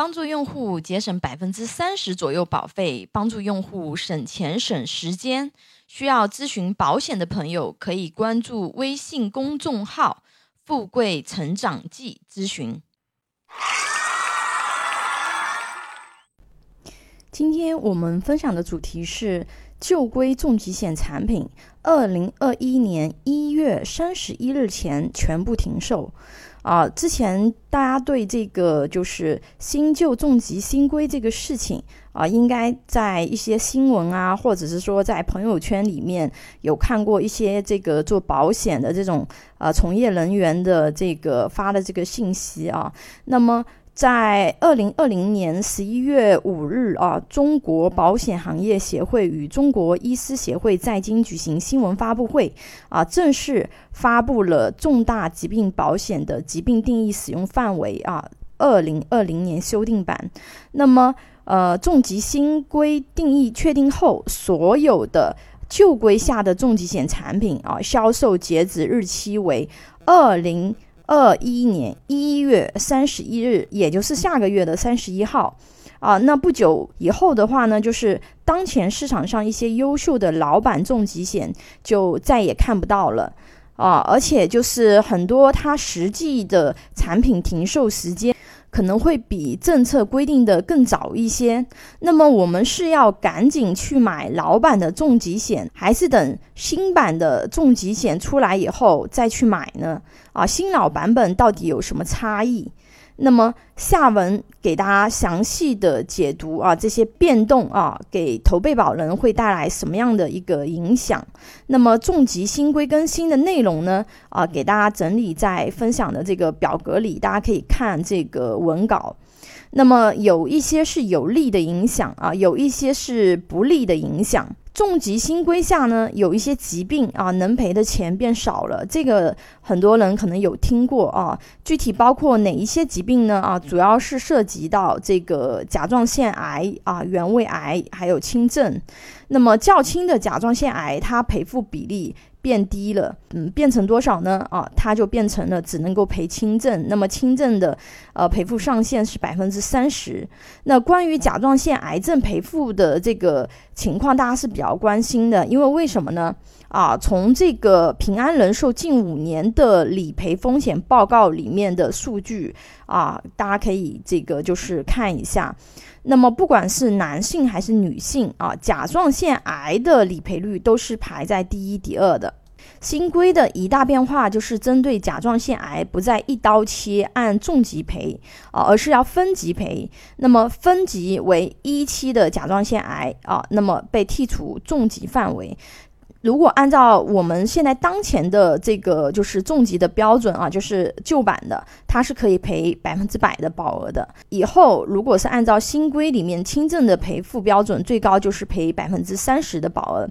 帮助用户节省百分之三十左右保费，帮助用户省钱省时间。需要咨询保险的朋友，可以关注微信公众号“富贵成长记”咨询。今天我们分享的主题是旧规重疾险产品，二零二一年一月三十一日前全部停售。啊，之前大家对这个就是新旧重疾新规这个事情啊，应该在一些新闻啊，或者是说在朋友圈里面有看过一些这个做保险的这种呃从业人员的这个发的这个信息啊，那么。在二零二零年十一月五日啊，中国保险行业协会与中国医师协会在京举行新闻发布会啊，正式发布了重大疾病保险的疾病定义使用范围啊，二零二零年修订版。那么，呃，重疾新规定义确定后，所有的旧规下的重疾险产品啊，销售截止日期为二零。二一年一月三十一日，也就是下个月的三十一号，啊，那不久以后的话呢，就是当前市场上一些优秀的老板重疾险就再也看不到了，啊，而且就是很多它实际的产品停售时间。可能会比政策规定的更早一些。那么我们是要赶紧去买老版的重疾险，还是等新版的重疾险出来以后再去买呢？啊，新老版本到底有什么差异？那么下文给大家详细的解读啊，这些变动啊，给投被保人会带来什么样的一个影响？那么重疾新规更新的内容呢？啊，给大家整理在分享的这个表格里，大家可以看这个文稿。那么有一些是有利的影响啊，有一些是不利的影响。重疾新规下呢，有一些疾病啊，能赔的钱变少了。这个很多人可能有听过啊。具体包括哪一些疾病呢？啊，主要是涉及及到这个甲状腺癌啊、原位癌还有轻症。那么较轻的甲状腺癌，它赔付比例。变低了，嗯，变成多少呢？啊，它就变成了只能够赔轻症。那么轻症的，呃，赔付上限是百分之三十。那关于甲状腺癌症赔付的这个情况，大家是比较关心的，因为为什么呢？啊，从这个平安人寿近五年的理赔风险报告里面的数据啊，大家可以这个就是看一下。那么不管是男性还是女性啊，甲状腺癌的理赔率都是排在第一、第二的。新规的一大变化就是针对甲状腺癌不再一刀切按重疾赔啊，而是要分级赔。那么分级为一期的甲状腺癌啊，那么被剔除重疾范围。如果按照我们现在当前的这个就是重疾的标准啊，就是旧版的，它是可以赔百分之百的保额的。以后如果是按照新规里面轻症的赔付标准，最高就是赔百分之三十的保额。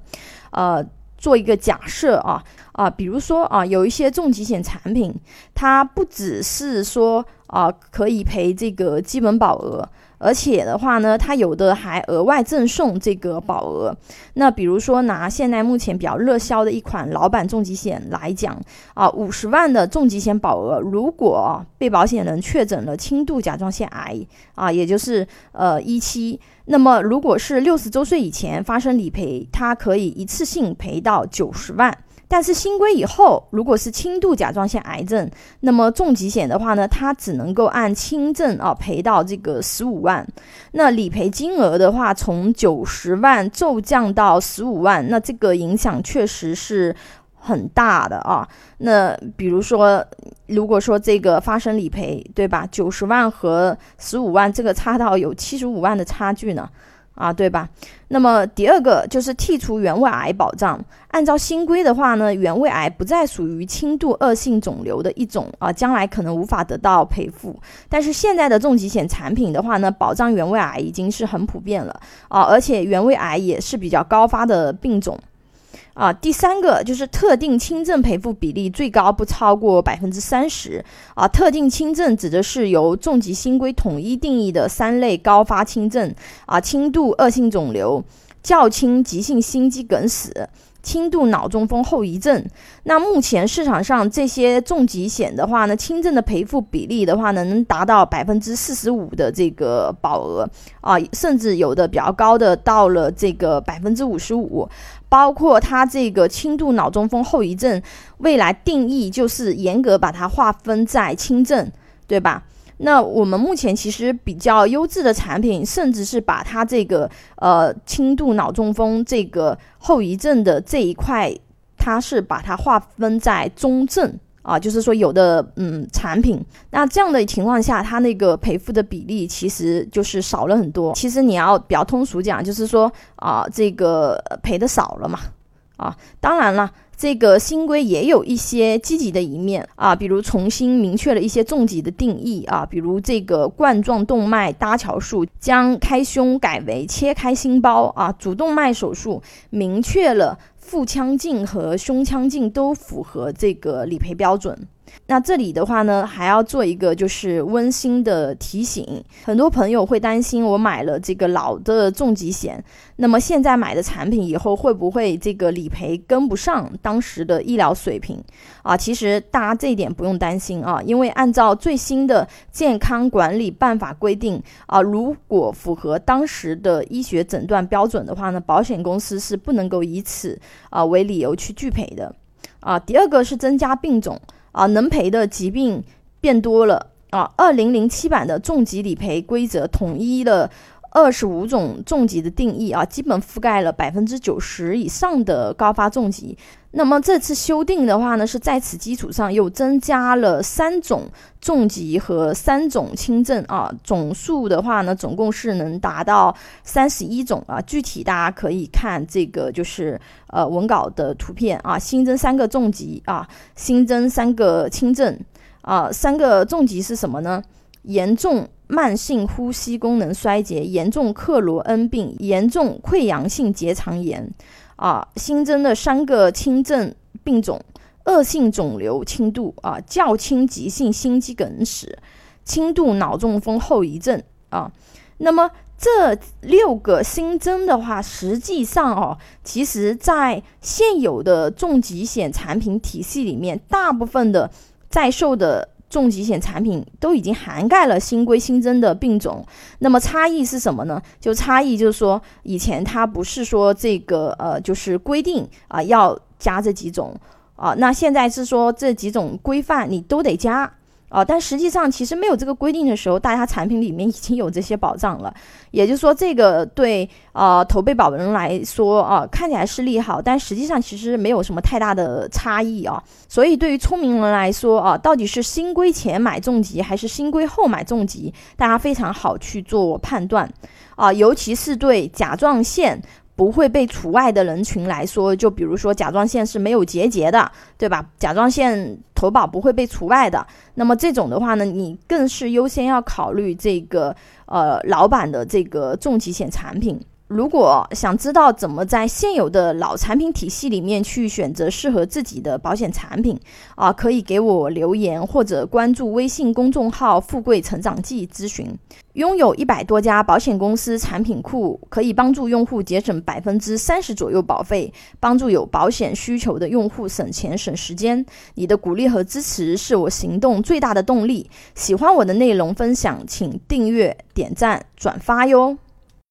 呃，做一个假设啊啊，比如说啊，有一些重疾险产品，它不只是说啊可以赔这个基本保额。而且的话呢，它有的还额外赠送这个保额。那比如说拿现在目前比较热销的一款老版重疾险来讲啊，五十万的重疾险保额，如果被保险人确诊了轻度甲状腺癌啊，也就是呃一期，那么如果是六十周岁以前发生理赔，它可以一次性赔到九十万。但是新规以后，如果是轻度甲状腺癌症，那么重疾险的话呢，它只能够按轻症啊赔到这个十五万。那理赔金额的话，从九十万骤降到十五万，那这个影响确实是很大的啊。那比如说，如果说这个发生理赔，对吧？九十万和十五万，这个差到有七十五万的差距呢。啊，对吧？那么第二个就是剔除原位癌保障。按照新规的话呢，原位癌不再属于轻度恶性肿瘤的一种啊，将来可能无法得到赔付。但是现在的重疾险产品的话呢，保障原位癌已经是很普遍了啊，而且原位癌也是比较高发的病种。啊，第三个就是特定轻症赔付比例最高不超过百分之三十。啊，特定轻症指的是由重疾新规统一定义的三类高发轻症。啊，轻度恶性肿瘤、较轻急性心肌梗死、轻度脑中风后遗症。那目前市场上这些重疾险的话呢，轻症的赔付比例的话呢，能达到百分之四十五的这个保额啊，甚至有的比较高的到了这个百分之五十五。包括它这个轻度脑中风后遗症，未来定义就是严格把它划分在轻症，对吧？那我们目前其实比较优质的产品，甚至是把它这个呃轻度脑中风这个后遗症的这一块，它是把它划分在中症啊，就是说有的嗯产品，那这样的情况下，它那个赔付的比例其实就是少了很多。其实你要比较通俗讲，就是说啊这个赔的少了嘛，啊，当然了。这个新规也有一些积极的一面啊，比如重新明确了一些重疾的定义啊，比如这个冠状动脉搭桥术将开胸改为切开心包啊，主动脉手术明确了腹腔镜和胸腔镜都符合这个理赔标准。那这里的话呢，还要做一个就是温馨的提醒，很多朋友会担心我买了这个老的重疾险，那么现在买的产品以后会不会这个理赔跟不上当时的医疗水平啊？其实大家这一点不用担心啊，因为按照最新的健康管理办法规定啊，如果符合当时的医学诊断标准的话呢，保险公司是不能够以此啊为理由去拒赔的啊。第二个是增加病种。啊，能赔的疾病变多了啊！二零零七版的重疾理赔规则统一了二十五种重疾的定义啊，基本覆盖了百分之九十以上的高发重疾。那么这次修订的话呢，是在此基础上又增加了三种重疾和三种轻症啊，总数的话呢，总共是能达到三十一种啊。具体大家可以看这个就是呃文稿的图片啊，新增三个重疾啊，新增三个轻症啊，三个重疾是什么呢？严重慢性呼吸功能衰竭、严重克罗恩病、严重溃疡性结肠炎。啊，新增的三个轻症病种：恶性肿瘤轻度啊，较轻急性心肌梗死，轻度脑中风后遗症啊。那么这六个新增的话，实际上哦，其实在现有的重疾险产品体系里面，大部分的在售的。重疾险产品都已经涵盖了新规新增的病种，那么差异是什么呢？就差异就是说，以前它不是说这个呃，就是规定啊要加这几种啊，那现在是说这几种规范你都得加。啊，但实际上其实没有这个规定的时候，大家产品里面已经有这些保障了。也就是说，这个对呃投被保人来说啊，看起来是利好，但实际上其实没有什么太大的差异啊。所以对于聪明人来说啊，到底是新规前买重疾还是新规后买重疾，大家非常好去做判断啊，尤其是对甲状腺。不会被除外的人群来说，就比如说甲状腺是没有结节的，对吧？甲状腺投保不会被除外的。那么这种的话呢，你更是优先要考虑这个呃老板的这个重疾险产品。如果想知道怎么在现有的老产品体系里面去选择适合自己的保险产品啊，可以给我留言或者关注微信公众号“富贵成长记”咨询。拥有一百多家保险公司产品库，可以帮助用户节省百分之三十左右保费，帮助有保险需求的用户省钱省时间。你的鼓励和支持是我行动最大的动力。喜欢我的内容分享，请订阅、点赞、转发哟。